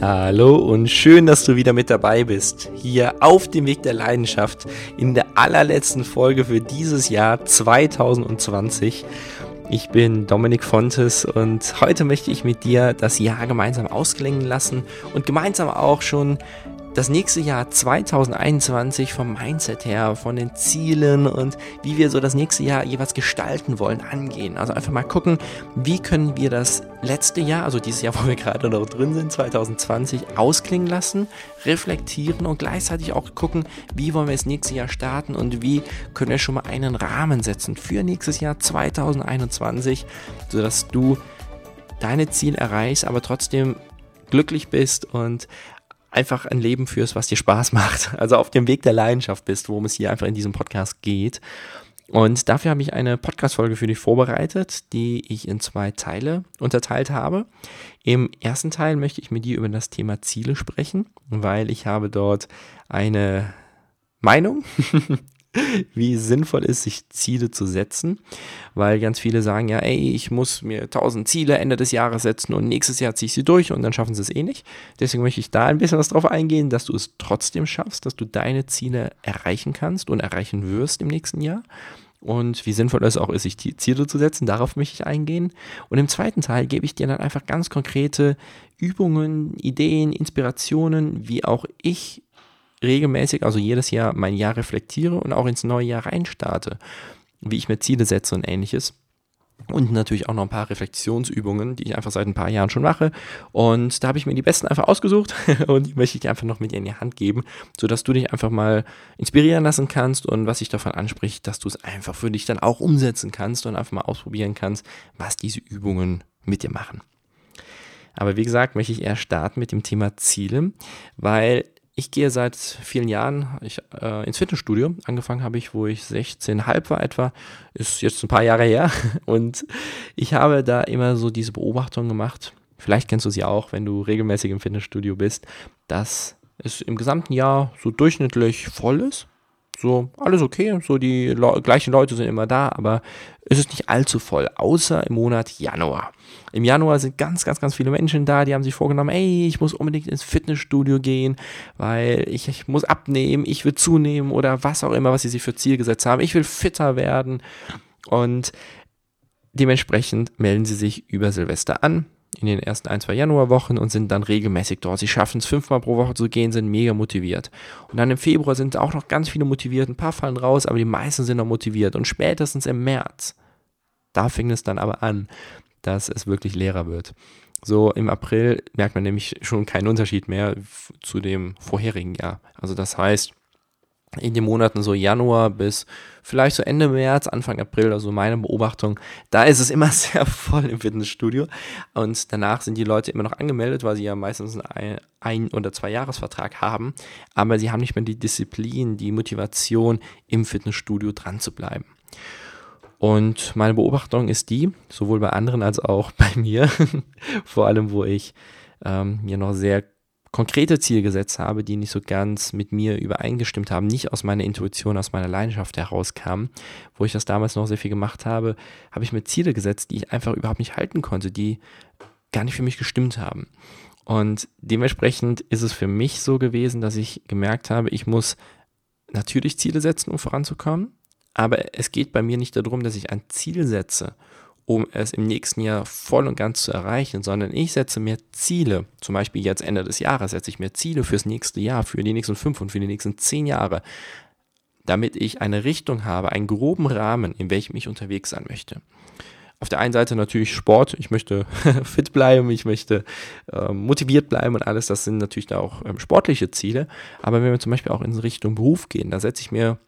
Hallo und schön, dass du wieder mit dabei bist. Hier auf dem Weg der Leidenschaft in der allerletzten Folge für dieses Jahr 2020. Ich bin Dominik Fontes und heute möchte ich mit dir das Jahr gemeinsam ausklingen lassen und gemeinsam auch schon das nächste Jahr 2021 vom Mindset her, von den Zielen und wie wir so das nächste Jahr jeweils gestalten wollen, angehen. Also einfach mal gucken, wie können wir das letzte Jahr, also dieses Jahr, wo wir gerade noch drin sind, 2020, ausklingen lassen, reflektieren und gleichzeitig auch gucken, wie wollen wir das nächste Jahr starten und wie können wir schon mal einen Rahmen setzen für nächstes Jahr 2021, sodass du deine Ziele erreichst, aber trotzdem glücklich bist und einfach ein Leben führst, was dir Spaß macht. Also auf dem Weg der Leidenschaft bist, worum es hier einfach in diesem Podcast geht. Und dafür habe ich eine Podcast-Folge für dich vorbereitet, die ich in zwei Teile unterteilt habe. Im ersten Teil möchte ich mit dir über das Thema Ziele sprechen, weil ich habe dort eine Meinung wie sinnvoll ist, sich Ziele zu setzen, weil ganz viele sagen ja, ey, ich muss mir 1000 Ziele Ende des Jahres setzen und nächstes Jahr ziehe ich sie durch und dann schaffen sie es eh nicht. Deswegen möchte ich da ein bisschen was drauf eingehen, dass du es trotzdem schaffst, dass du deine Ziele erreichen kannst und erreichen wirst im nächsten Jahr. Und wie sinnvoll es auch ist, sich Ziele zu setzen, darauf möchte ich eingehen. Und im zweiten Teil gebe ich dir dann einfach ganz konkrete Übungen, Ideen, Inspirationen, wie auch ich regelmäßig, also jedes Jahr mein Jahr reflektiere und auch ins neue Jahr reinstarte, wie ich mir Ziele setze und ähnliches. Und natürlich auch noch ein paar Reflexionsübungen, die ich einfach seit ein paar Jahren schon mache. Und da habe ich mir die besten einfach ausgesucht und die möchte ich dir einfach noch mit in die Hand geben, sodass du dich einfach mal inspirieren lassen kannst und was ich davon anspricht, dass du es einfach für dich dann auch umsetzen kannst und einfach mal ausprobieren kannst, was diese Übungen mit dir machen. Aber wie gesagt, möchte ich eher starten mit dem Thema Ziele, weil ich gehe seit vielen Jahren ich, äh, ins Fitnessstudio. Angefangen habe ich, wo ich 16,5 war etwa. Ist jetzt ein paar Jahre her. Und ich habe da immer so diese Beobachtung gemacht. Vielleicht kennst du sie auch, wenn du regelmäßig im Fitnessstudio bist, dass es im gesamten Jahr so durchschnittlich voll ist. So, alles okay, so die Le gleichen Leute sind immer da, aber es ist nicht allzu voll, außer im Monat Januar. Im Januar sind ganz, ganz, ganz viele Menschen da, die haben sich vorgenommen, ey, ich muss unbedingt ins Fitnessstudio gehen, weil ich, ich muss abnehmen, ich will zunehmen oder was auch immer, was sie sich für Ziel gesetzt haben. Ich will fitter werden und dementsprechend melden sie sich über Silvester an in den ersten ein, zwei Januarwochen und sind dann regelmäßig dort. Sie schaffen es fünfmal pro Woche zu gehen, sind mega motiviert. Und dann im Februar sind auch noch ganz viele motiviert, ein paar fallen raus, aber die meisten sind noch motiviert. Und spätestens im März, da fing es dann aber an, dass es wirklich leerer wird. So im April merkt man nämlich schon keinen Unterschied mehr zu dem vorherigen Jahr. Also das heißt, in den Monaten so Januar bis vielleicht so Ende März, Anfang April, also meine Beobachtung, da ist es immer sehr voll im Fitnessstudio und danach sind die Leute immer noch angemeldet, weil sie ja meistens einen ein- oder zwei Jahresvertrag haben, aber sie haben nicht mehr die Disziplin, die Motivation im Fitnessstudio dran zu bleiben. Und meine Beobachtung ist die, sowohl bei anderen als auch bei mir, vor allem wo ich ähm, mir noch sehr konkrete Ziele gesetzt habe, die nicht so ganz mit mir übereingestimmt haben, nicht aus meiner Intuition, aus meiner Leidenschaft herauskamen, wo ich das damals noch sehr viel gemacht habe, habe ich mir Ziele gesetzt, die ich einfach überhaupt nicht halten konnte, die gar nicht für mich gestimmt haben. Und dementsprechend ist es für mich so gewesen, dass ich gemerkt habe, ich muss natürlich Ziele setzen, um voranzukommen, aber es geht bei mir nicht darum, dass ich ein Ziel setze um es im nächsten Jahr voll und ganz zu erreichen, sondern ich setze mir Ziele. Zum Beispiel jetzt Ende des Jahres setze ich mir Ziele fürs nächste Jahr, für die nächsten fünf und für die nächsten zehn Jahre, damit ich eine Richtung habe, einen groben Rahmen, in welchem ich unterwegs sein möchte. Auf der einen Seite natürlich Sport, ich möchte fit bleiben, ich möchte äh, motiviert bleiben und alles, das sind natürlich da auch ähm, sportliche Ziele. Aber wenn wir zum Beispiel auch in Richtung Beruf gehen, da setze ich mir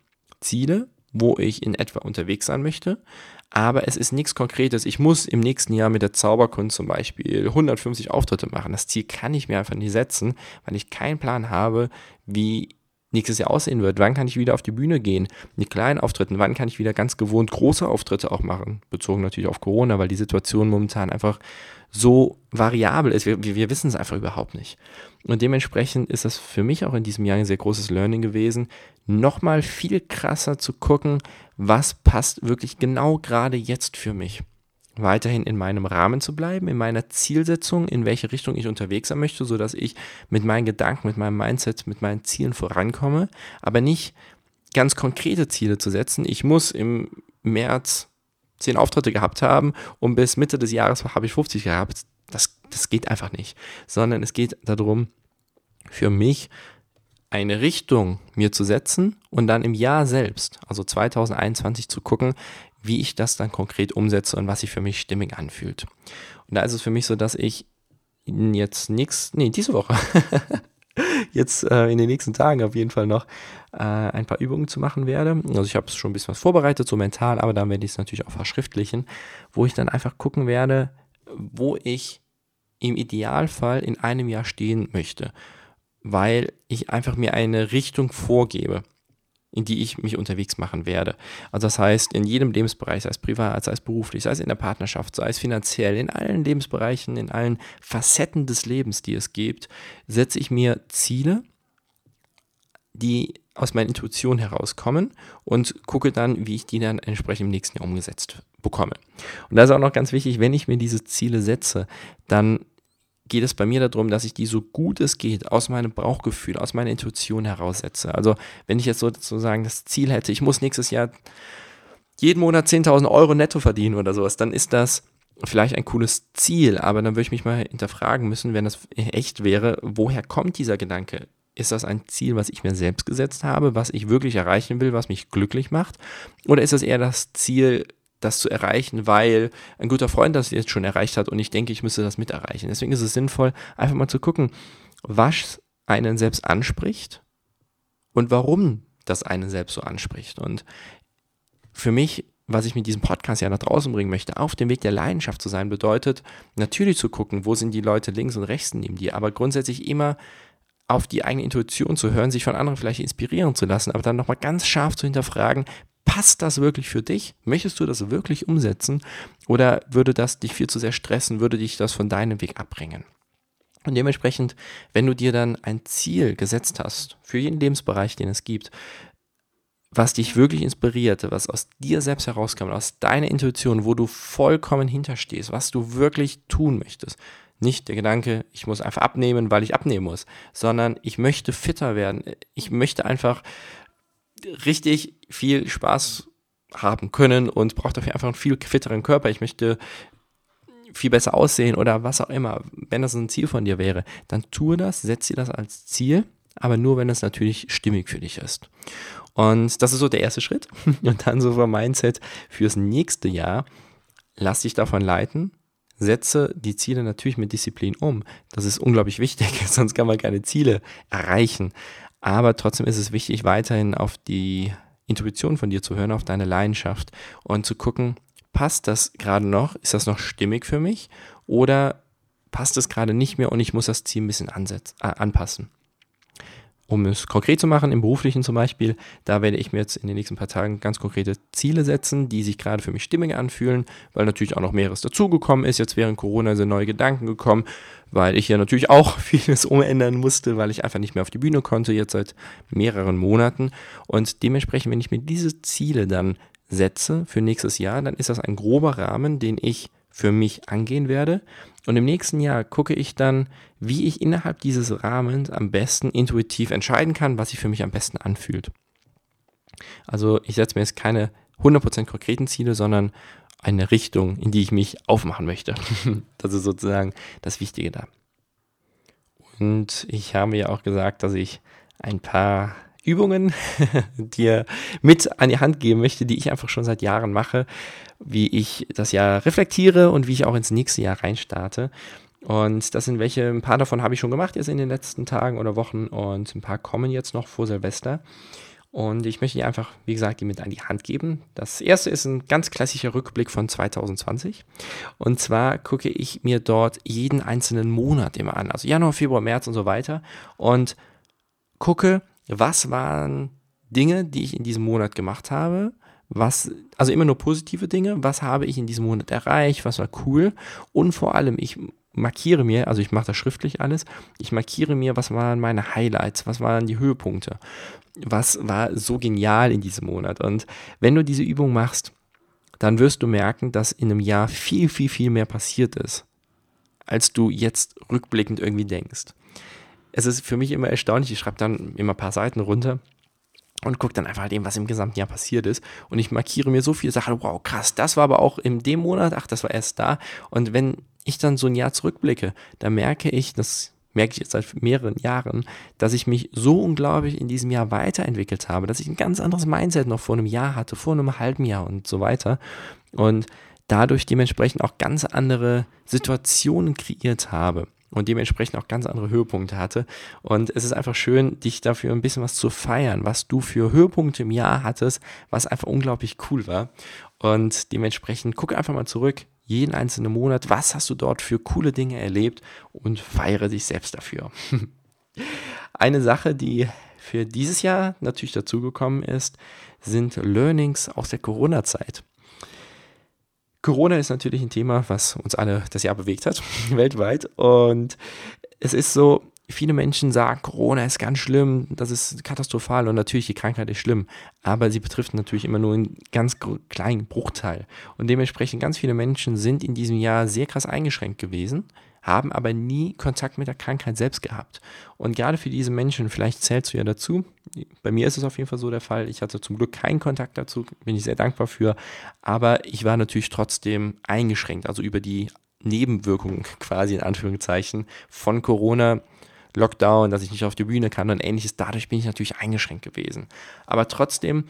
Ziele, wo ich in etwa unterwegs sein möchte, aber es ist nichts Konkretes. Ich muss im nächsten Jahr mit der Zauberkunst zum Beispiel 150 Auftritte machen. Das Ziel kann ich mir einfach nicht setzen, weil ich keinen Plan habe, wie nächstes Jahr aussehen wird. Wann kann ich wieder auf die Bühne gehen? Mit kleinen Auftritten. Wann kann ich wieder ganz gewohnt große Auftritte auch machen? Bezogen natürlich auf Corona, weil die Situation momentan einfach so variabel ist. Wir, wir wissen es einfach überhaupt nicht. Und dementsprechend ist das für mich auch in diesem Jahr ein sehr großes Learning gewesen, nochmal viel krasser zu gucken, was passt wirklich genau gerade jetzt für mich. weiterhin in meinem Rahmen zu bleiben, in meiner Zielsetzung, in welche Richtung ich unterwegs sein möchte, sodass ich mit meinen Gedanken, mit meinem Mindset, mit meinen Zielen vorankomme, aber nicht ganz konkrete Ziele zu setzen. Ich muss im März zehn Auftritte gehabt haben und bis Mitte des Jahres habe ich 50 gehabt. Das, das geht einfach nicht, sondern es geht darum, für mich eine Richtung mir zu setzen und dann im Jahr selbst, also 2021, zu gucken, wie ich das dann konkret umsetze und was sich für mich stimmig anfühlt. Und da ist es für mich so, dass ich jetzt nichts, nee, diese Woche, jetzt äh, in den nächsten Tagen auf jeden Fall noch äh, ein paar Übungen zu machen werde. Also ich habe schon ein bisschen was vorbereitet, so mental, aber dann werde ich es natürlich auch verschriftlichen, wo ich dann einfach gucken werde, wo ich im Idealfall in einem Jahr stehen möchte, weil ich einfach mir eine Richtung vorgebe in die ich mich unterwegs machen werde. Also das heißt, in jedem Lebensbereich, sei es privat, sei es beruflich, sei es in der Partnerschaft, sei es finanziell, in allen Lebensbereichen, in allen Facetten des Lebens, die es gibt, setze ich mir Ziele, die aus meiner Intuition herauskommen und gucke dann, wie ich die dann entsprechend im nächsten Jahr umgesetzt bekomme. Und da ist auch noch ganz wichtig, wenn ich mir diese Ziele setze, dann geht es bei mir darum, dass ich die so gut es geht aus meinem Bauchgefühl, aus meiner Intuition heraussetze. Also wenn ich jetzt sozusagen das Ziel hätte, ich muss nächstes Jahr jeden Monat 10.000 Euro netto verdienen oder sowas, dann ist das vielleicht ein cooles Ziel, aber dann würde ich mich mal hinterfragen müssen, wenn das echt wäre, woher kommt dieser Gedanke? Ist das ein Ziel, was ich mir selbst gesetzt habe, was ich wirklich erreichen will, was mich glücklich macht? Oder ist es eher das Ziel, das zu erreichen, weil ein guter Freund das jetzt schon erreicht hat und ich denke, ich müsste das mit erreichen. Deswegen ist es sinnvoll, einfach mal zu gucken, was einen selbst anspricht und warum das einen selbst so anspricht. Und für mich, was ich mit diesem Podcast ja nach draußen bringen möchte, auf dem Weg der Leidenschaft zu sein, bedeutet natürlich zu gucken, wo sind die Leute links und rechts neben dir, aber grundsätzlich immer auf die eigene Intuition zu hören, sich von anderen vielleicht inspirieren zu lassen, aber dann nochmal ganz scharf zu hinterfragen, passt das wirklich für dich? Möchtest du das wirklich umsetzen? Oder würde das dich viel zu sehr stressen? Würde dich das von deinem Weg abbringen? Und dementsprechend, wenn du dir dann ein Ziel gesetzt hast, für jeden Lebensbereich, den es gibt, was dich wirklich inspirierte, was aus dir selbst herauskam, aus deiner Intuition, wo du vollkommen hinterstehst, was du wirklich tun möchtest. Nicht der Gedanke, ich muss einfach abnehmen, weil ich abnehmen muss, sondern ich möchte fitter werden. Ich möchte einfach richtig viel Spaß haben können und brauche dafür einfach einen viel fitteren Körper. Ich möchte viel besser aussehen oder was auch immer. Wenn das ein Ziel von dir wäre, dann tue das, setze dir das als Ziel, aber nur, wenn es natürlich stimmig für dich ist. Und das ist so der erste Schritt. Und dann so vom Mindset fürs nächste Jahr. Lass dich davon leiten. Setze die Ziele natürlich mit Disziplin um. Das ist unglaublich wichtig, sonst kann man keine Ziele erreichen. Aber trotzdem ist es wichtig, weiterhin auf die Intuition von dir zu hören, auf deine Leidenschaft und zu gucken, passt das gerade noch? Ist das noch stimmig für mich? Oder passt es gerade nicht mehr und ich muss das Ziel ein bisschen ansetzen, äh, anpassen? Um es konkret zu machen, im beruflichen zum Beispiel, da werde ich mir jetzt in den nächsten paar Tagen ganz konkrete Ziele setzen, die sich gerade für mich stimmig anfühlen, weil natürlich auch noch mehreres dazugekommen ist. Jetzt während Corona sind neue Gedanken gekommen, weil ich ja natürlich auch vieles umändern musste, weil ich einfach nicht mehr auf die Bühne konnte, jetzt seit mehreren Monaten. Und dementsprechend, wenn ich mir diese Ziele dann setze für nächstes Jahr, dann ist das ein grober Rahmen, den ich für mich angehen werde. Und im nächsten Jahr gucke ich dann, wie ich innerhalb dieses Rahmens am besten intuitiv entscheiden kann, was sich für mich am besten anfühlt. Also ich setze mir jetzt keine 100% konkreten Ziele, sondern eine Richtung, in die ich mich aufmachen möchte. Das ist sozusagen das Wichtige da. Und ich habe ja auch gesagt, dass ich ein paar Übungen dir mit an die Hand geben möchte, die ich einfach schon seit Jahren mache, wie ich das Jahr reflektiere und wie ich auch ins nächste Jahr reinstarte. Und das sind welche, ein paar davon habe ich schon gemacht jetzt in den letzten Tagen oder Wochen und ein paar kommen jetzt noch vor Silvester. Und ich möchte dir einfach, wie gesagt, die mit an die Hand geben. Das erste ist ein ganz klassischer Rückblick von 2020. Und zwar gucke ich mir dort jeden einzelnen Monat immer an, also Januar, Februar, März und so weiter. Und gucke, was waren Dinge, die ich in diesem Monat gemacht habe, was, also immer nur positive Dinge, was habe ich in diesem Monat erreicht, was war cool? Und vor allem, ich markiere mir, also ich mache das schriftlich alles, ich markiere mir, was waren meine Highlights, was waren die Höhepunkte, was war so genial in diesem Monat? Und wenn du diese Übung machst, dann wirst du merken, dass in einem Jahr viel, viel, viel mehr passiert ist, als du jetzt rückblickend irgendwie denkst. Es ist für mich immer erstaunlich, ich schreibe dann immer ein paar Seiten runter und gucke dann einfach eben, was im gesamten Jahr passiert ist. Und ich markiere mir so viele Sachen, wow, krass, das war aber auch in dem Monat, ach, das war erst da. Und wenn ich dann so ein Jahr zurückblicke, dann merke ich, das merke ich jetzt seit mehreren Jahren, dass ich mich so unglaublich in diesem Jahr weiterentwickelt habe, dass ich ein ganz anderes Mindset noch vor einem Jahr hatte, vor einem halben Jahr und so weiter. Und dadurch dementsprechend auch ganz andere Situationen kreiert habe und dementsprechend auch ganz andere Höhepunkte hatte. Und es ist einfach schön, dich dafür ein bisschen was zu feiern, was du für Höhepunkte im Jahr hattest, was einfach unglaublich cool war. Und dementsprechend gucke einfach mal zurück, jeden einzelnen Monat, was hast du dort für coole Dinge erlebt und feiere dich selbst dafür. Eine Sache, die für dieses Jahr natürlich dazugekommen ist, sind Learnings aus der Corona-Zeit. Corona ist natürlich ein Thema, was uns alle das Jahr bewegt hat, weltweit. Und es ist so, viele Menschen sagen, Corona ist ganz schlimm, das ist katastrophal und natürlich die Krankheit ist schlimm, aber sie betrifft natürlich immer nur einen ganz kleinen Bruchteil. Und dementsprechend ganz viele Menschen sind in diesem Jahr sehr krass eingeschränkt gewesen haben aber nie Kontakt mit der Krankheit selbst gehabt. Und gerade für diese Menschen, vielleicht zählst du ja dazu, bei mir ist es auf jeden Fall so der Fall, ich hatte zum Glück keinen Kontakt dazu, bin ich sehr dankbar für, aber ich war natürlich trotzdem eingeschränkt, also über die Nebenwirkungen quasi in Anführungszeichen von Corona. Lockdown, dass ich nicht auf die Bühne kann und ähnliches. Dadurch bin ich natürlich eingeschränkt gewesen. Aber trotzdem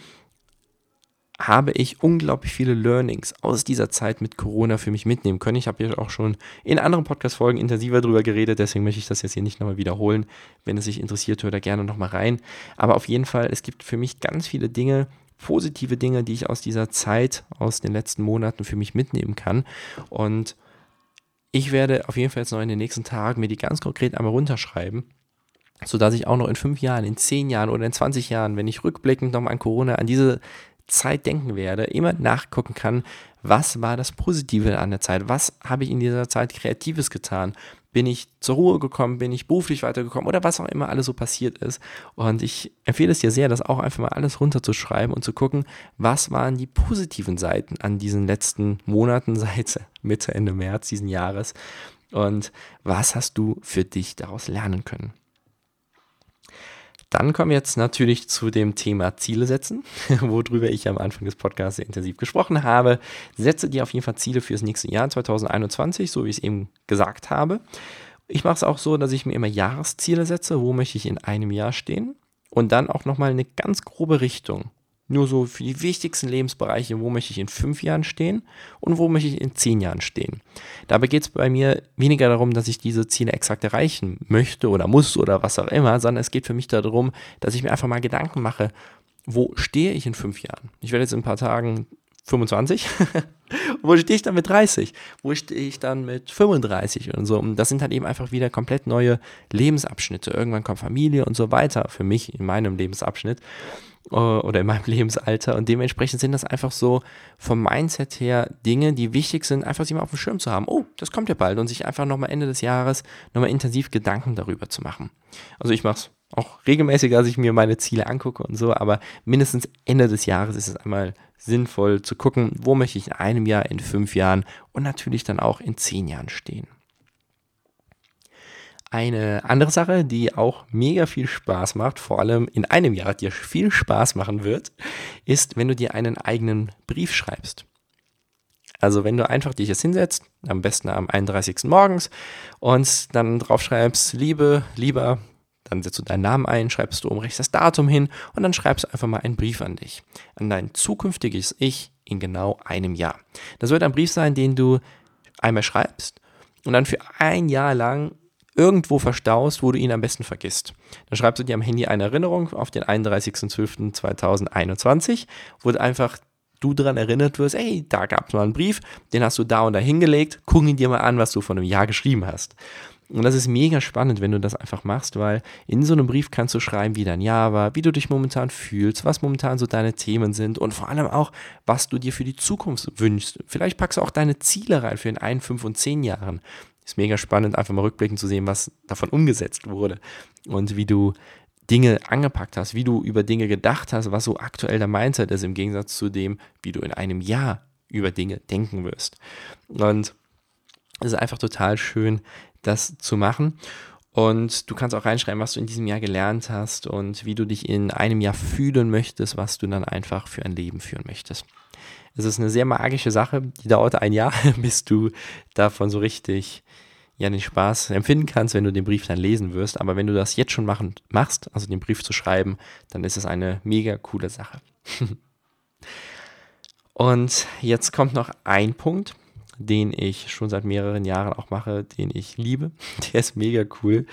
habe ich unglaublich viele Learnings aus dieser Zeit mit Corona für mich mitnehmen können. Ich habe hier auch schon in anderen Podcast-Folgen intensiver drüber geredet, deswegen möchte ich das jetzt hier nicht nochmal wiederholen. Wenn es sich interessiert, hört da gerne nochmal rein. Aber auf jeden Fall, es gibt für mich ganz viele Dinge, positive Dinge, die ich aus dieser Zeit, aus den letzten Monaten für mich mitnehmen kann. Und ich werde auf jeden Fall jetzt noch in den nächsten Tagen mir die ganz konkret einmal runterschreiben sodass ich auch noch in fünf Jahren, in zehn Jahren oder in 20 Jahren, wenn ich rückblickend nochmal an Corona, an diese Zeit denken werde, immer nachgucken kann, was war das Positive an der Zeit, was habe ich in dieser Zeit Kreatives getan, bin ich zur Ruhe gekommen, bin ich beruflich weitergekommen? Oder was auch immer alles so passiert ist. Und ich empfehle es dir sehr, das auch einfach mal alles runterzuschreiben und zu gucken, was waren die positiven Seiten an diesen letzten Monaten seit Mitte, Ende März diesen Jahres? Und was hast du für dich daraus lernen können. Dann kommen wir jetzt natürlich zu dem Thema Ziele setzen, worüber ich am Anfang des Podcasts sehr intensiv gesprochen habe. Setze dir auf jeden Fall Ziele für das nächste Jahr 2021, so wie ich es eben gesagt habe. Ich mache es auch so, dass ich mir immer Jahresziele setze, wo möchte ich in einem Jahr stehen und dann auch nochmal eine ganz grobe Richtung nur so für die wichtigsten Lebensbereiche, wo möchte ich in fünf Jahren stehen und wo möchte ich in zehn Jahren stehen. Dabei geht es bei mir weniger darum, dass ich diese Ziele exakt erreichen möchte oder muss oder was auch immer, sondern es geht für mich darum, dass ich mir einfach mal Gedanken mache, wo stehe ich in fünf Jahren? Ich werde jetzt in ein paar Tagen 25. wo stehe ich dann mit 30? Wo stehe ich dann mit 35 und so? Und das sind halt eben einfach wieder komplett neue Lebensabschnitte. Irgendwann kommt Familie und so weiter für mich in meinem Lebensabschnitt. Äh, oder in meinem Lebensalter. Und dementsprechend sind das einfach so vom Mindset her Dinge, die wichtig sind, einfach sie mal auf dem Schirm zu haben. Oh, das kommt ja bald. Und sich einfach nochmal Ende des Jahres nochmal intensiv Gedanken darüber zu machen. Also ich mache es auch regelmäßiger, als ich mir meine Ziele angucke und so, aber mindestens Ende des Jahres ist es einmal sinnvoll zu gucken, wo möchte ich in einem Jahr, in fünf Jahren und natürlich dann auch in zehn Jahren stehen. Eine andere Sache, die auch mega viel Spaß macht, vor allem in einem Jahr dir viel Spaß machen wird, ist, wenn du dir einen eigenen Brief schreibst. Also wenn du einfach dich jetzt hinsetzt, am besten am 31. morgens und dann drauf schreibst, Liebe, lieber, dann setzt du deinen Namen ein, schreibst du um rechts das Datum hin und dann schreibst du einfach mal einen Brief an dich, an dein zukünftiges Ich in genau einem Jahr. Das wird ein Brief sein, den du einmal schreibst und dann für ein Jahr lang irgendwo verstaust, wo du ihn am besten vergisst. Dann schreibst du dir am Handy eine Erinnerung auf den 31.12.2021, wo du einfach du daran erinnert wirst, ey, da gab es mal einen Brief, den hast du da und da hingelegt, guck ihn dir mal an, was du vor einem Jahr geschrieben hast. Und das ist mega spannend, wenn du das einfach machst, weil in so einem Brief kannst du schreiben, wie dein Jahr war, wie du dich momentan fühlst, was momentan so deine Themen sind und vor allem auch, was du dir für die Zukunft wünschst. Vielleicht packst du auch deine Ziele rein für in ein, fünf und zehn Jahren ist mega spannend, einfach mal rückblickend zu sehen, was davon umgesetzt wurde und wie du Dinge angepackt hast, wie du über Dinge gedacht hast, was so aktuell der Mindset ist, im Gegensatz zu dem, wie du in einem Jahr über Dinge denken wirst. Und es ist einfach total schön, das zu machen. Und du kannst auch reinschreiben, was du in diesem Jahr gelernt hast und wie du dich in einem Jahr fühlen möchtest, was du dann einfach für ein Leben führen möchtest. Es ist eine sehr magische Sache, die dauert ein Jahr, bis du davon so richtig ja den Spaß empfinden kannst, wenn du den Brief dann lesen wirst. Aber wenn du das jetzt schon machen, machst, also den Brief zu schreiben, dann ist es eine mega coole Sache. Und jetzt kommt noch ein Punkt, den ich schon seit mehreren Jahren auch mache, den ich liebe. Der ist mega cool.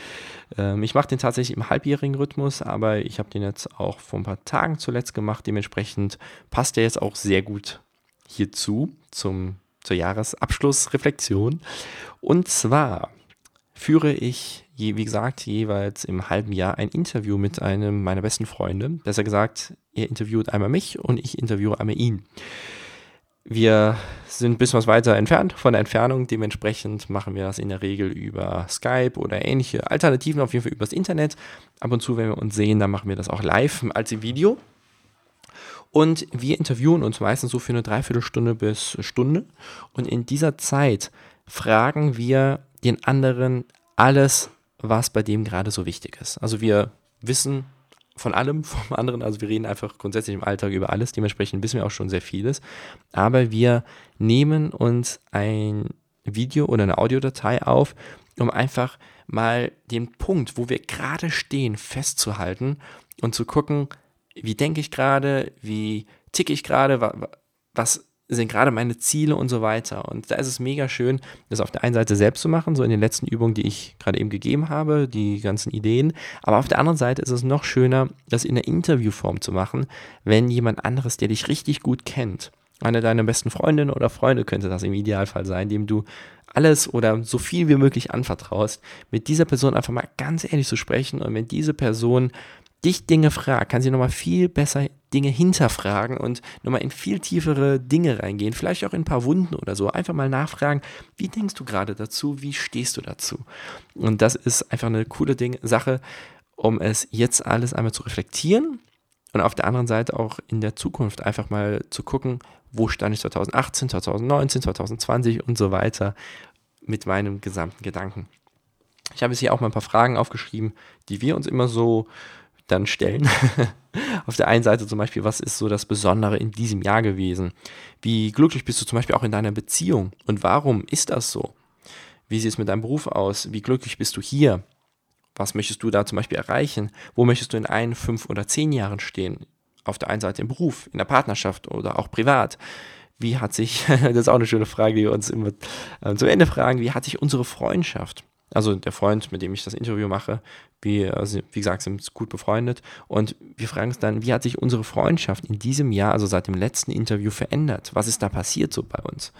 Ähm, ich mache den tatsächlich im halbjährigen Rhythmus, aber ich habe den jetzt auch vor ein paar Tagen zuletzt gemacht. Dementsprechend passt der jetzt auch sehr gut hierzu, zum, zur Jahresabschlussreflexion. Und zwar führe ich, wie gesagt, jeweils im halben Jahr ein Interview mit einem meiner besten Freunde. Besser gesagt, er interviewt einmal mich und ich interviewe einmal ihn. Wir sind ein bisschen was weiter entfernt von der Entfernung. Dementsprechend machen wir das in der Regel über Skype oder ähnliche Alternativen, auf jeden Fall übers Internet. Ab und zu, wenn wir uns sehen, dann machen wir das auch live als im Video. Und wir interviewen uns meistens so für eine Dreiviertelstunde bis Stunde. Und in dieser Zeit fragen wir den anderen alles, was bei dem gerade so wichtig ist. Also wir wissen von allem vom anderen. Also wir reden einfach grundsätzlich im Alltag über alles. Dementsprechend wissen wir auch schon sehr vieles. Aber wir nehmen uns ein Video oder eine Audiodatei auf, um einfach mal den Punkt, wo wir gerade stehen, festzuhalten und zu gucken, wie denke ich gerade, wie ticke ich gerade, was sind gerade meine Ziele und so weiter. Und da ist es mega schön, das auf der einen Seite selbst zu machen, so in den letzten Übungen, die ich gerade eben gegeben habe, die ganzen Ideen. Aber auf der anderen Seite ist es noch schöner, das in der Interviewform zu machen, wenn jemand anderes, der dich richtig gut kennt, eine deiner besten Freundinnen oder Freunde könnte das im Idealfall sein, dem du alles oder so viel wie möglich anvertraust, mit dieser Person einfach mal ganz ehrlich zu sprechen und wenn diese Person dich Dinge fragt, kann sie nochmal viel besser Dinge hinterfragen und nochmal in viel tiefere Dinge reingehen, vielleicht auch in ein paar Wunden oder so. Einfach mal nachfragen, wie denkst du gerade dazu, wie stehst du dazu? Und das ist einfach eine coole Ding, Sache, um es jetzt alles einmal zu reflektieren und auf der anderen Seite auch in der Zukunft einfach mal zu gucken, wo stand ich 2018, 2019, 2020 und so weiter mit meinem gesamten Gedanken. Ich habe jetzt hier auch mal ein paar Fragen aufgeschrieben, die wir uns immer so dann stellen. Auf der einen Seite zum Beispiel, was ist so das Besondere in diesem Jahr gewesen? Wie glücklich bist du zum Beispiel auch in deiner Beziehung? Und warum ist das so? Wie sieht es mit deinem Beruf aus? Wie glücklich bist du hier? Was möchtest du da zum Beispiel erreichen? Wo möchtest du in ein, fünf oder zehn Jahren stehen? Auf der einen Seite im Beruf, in der Partnerschaft oder auch privat. Wie hat sich, das ist auch eine schöne Frage, die wir uns immer äh, zum Ende fragen, wie hat sich unsere Freundschaft also der Freund, mit dem ich das Interview mache, wir, also wie gesagt, sind gut befreundet. Und wir fragen uns dann, wie hat sich unsere Freundschaft in diesem Jahr, also seit dem letzten Interview, verändert? Was ist da passiert so bei uns?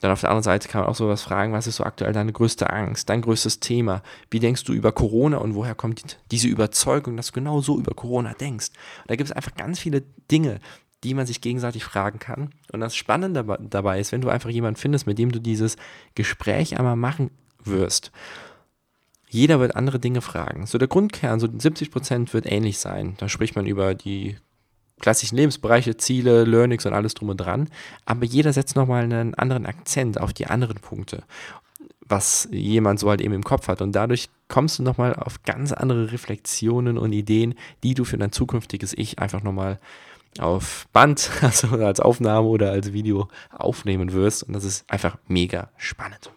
Dann auf der anderen Seite kann man auch sowas fragen, was ist so aktuell deine größte Angst, dein größtes Thema? Wie denkst du über Corona und woher kommt diese Überzeugung, dass du genau so über Corona denkst? Und da gibt es einfach ganz viele Dinge, die man sich gegenseitig fragen kann. Und das Spannende dabei ist, wenn du einfach jemanden findest, mit dem du dieses Gespräch einmal machen wirst. Jeder wird andere Dinge fragen. So der Grundkern, so 70 Prozent wird ähnlich sein. Da spricht man über die klassischen Lebensbereiche, Ziele, Learnings und alles drum und dran. Aber jeder setzt nochmal einen anderen Akzent auf die anderen Punkte, was jemand so halt eben im Kopf hat. Und dadurch kommst du nochmal auf ganz andere Reflexionen und Ideen, die du für dein zukünftiges Ich einfach nochmal auf Band, also als Aufnahme oder als Video aufnehmen wirst. Und das ist einfach mega spannend.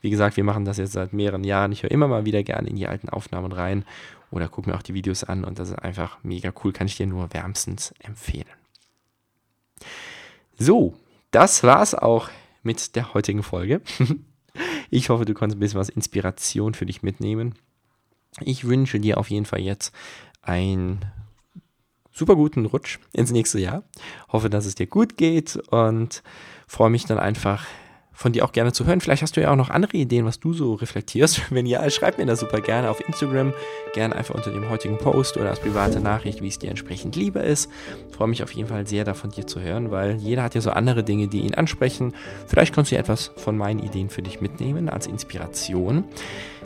Wie gesagt, wir machen das jetzt seit mehreren Jahren. Ich höre immer mal wieder gerne in die alten Aufnahmen rein oder gucke mir auch die Videos an und das ist einfach mega cool. Kann ich dir nur wärmstens empfehlen. So, das war's auch mit der heutigen Folge. Ich hoffe, du konntest ein bisschen was Inspiration für dich mitnehmen. Ich wünsche dir auf jeden Fall jetzt einen super guten Rutsch ins nächste Jahr. Hoffe, dass es dir gut geht und freue mich dann einfach von dir auch gerne zu hören. Vielleicht hast du ja auch noch andere Ideen, was du so reflektierst. Wenn ja, schreib mir das super gerne auf Instagram, gerne einfach unter dem heutigen Post oder als private Nachricht, wie es dir entsprechend lieber ist. Ich freue mich auf jeden Fall sehr, da von dir zu hören, weil jeder hat ja so andere Dinge, die ihn ansprechen. Vielleicht kannst du ja etwas von meinen Ideen für dich mitnehmen als Inspiration.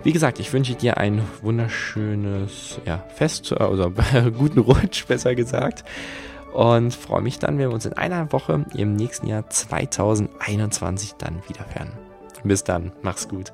Wie gesagt, ich wünsche dir ein wunderschönes ja, Fest, also guten Rutsch, besser gesagt. Und freue mich dann, wenn wir uns in einer Woche im nächsten Jahr 2021 dann wieder hören. Bis dann, mach's gut.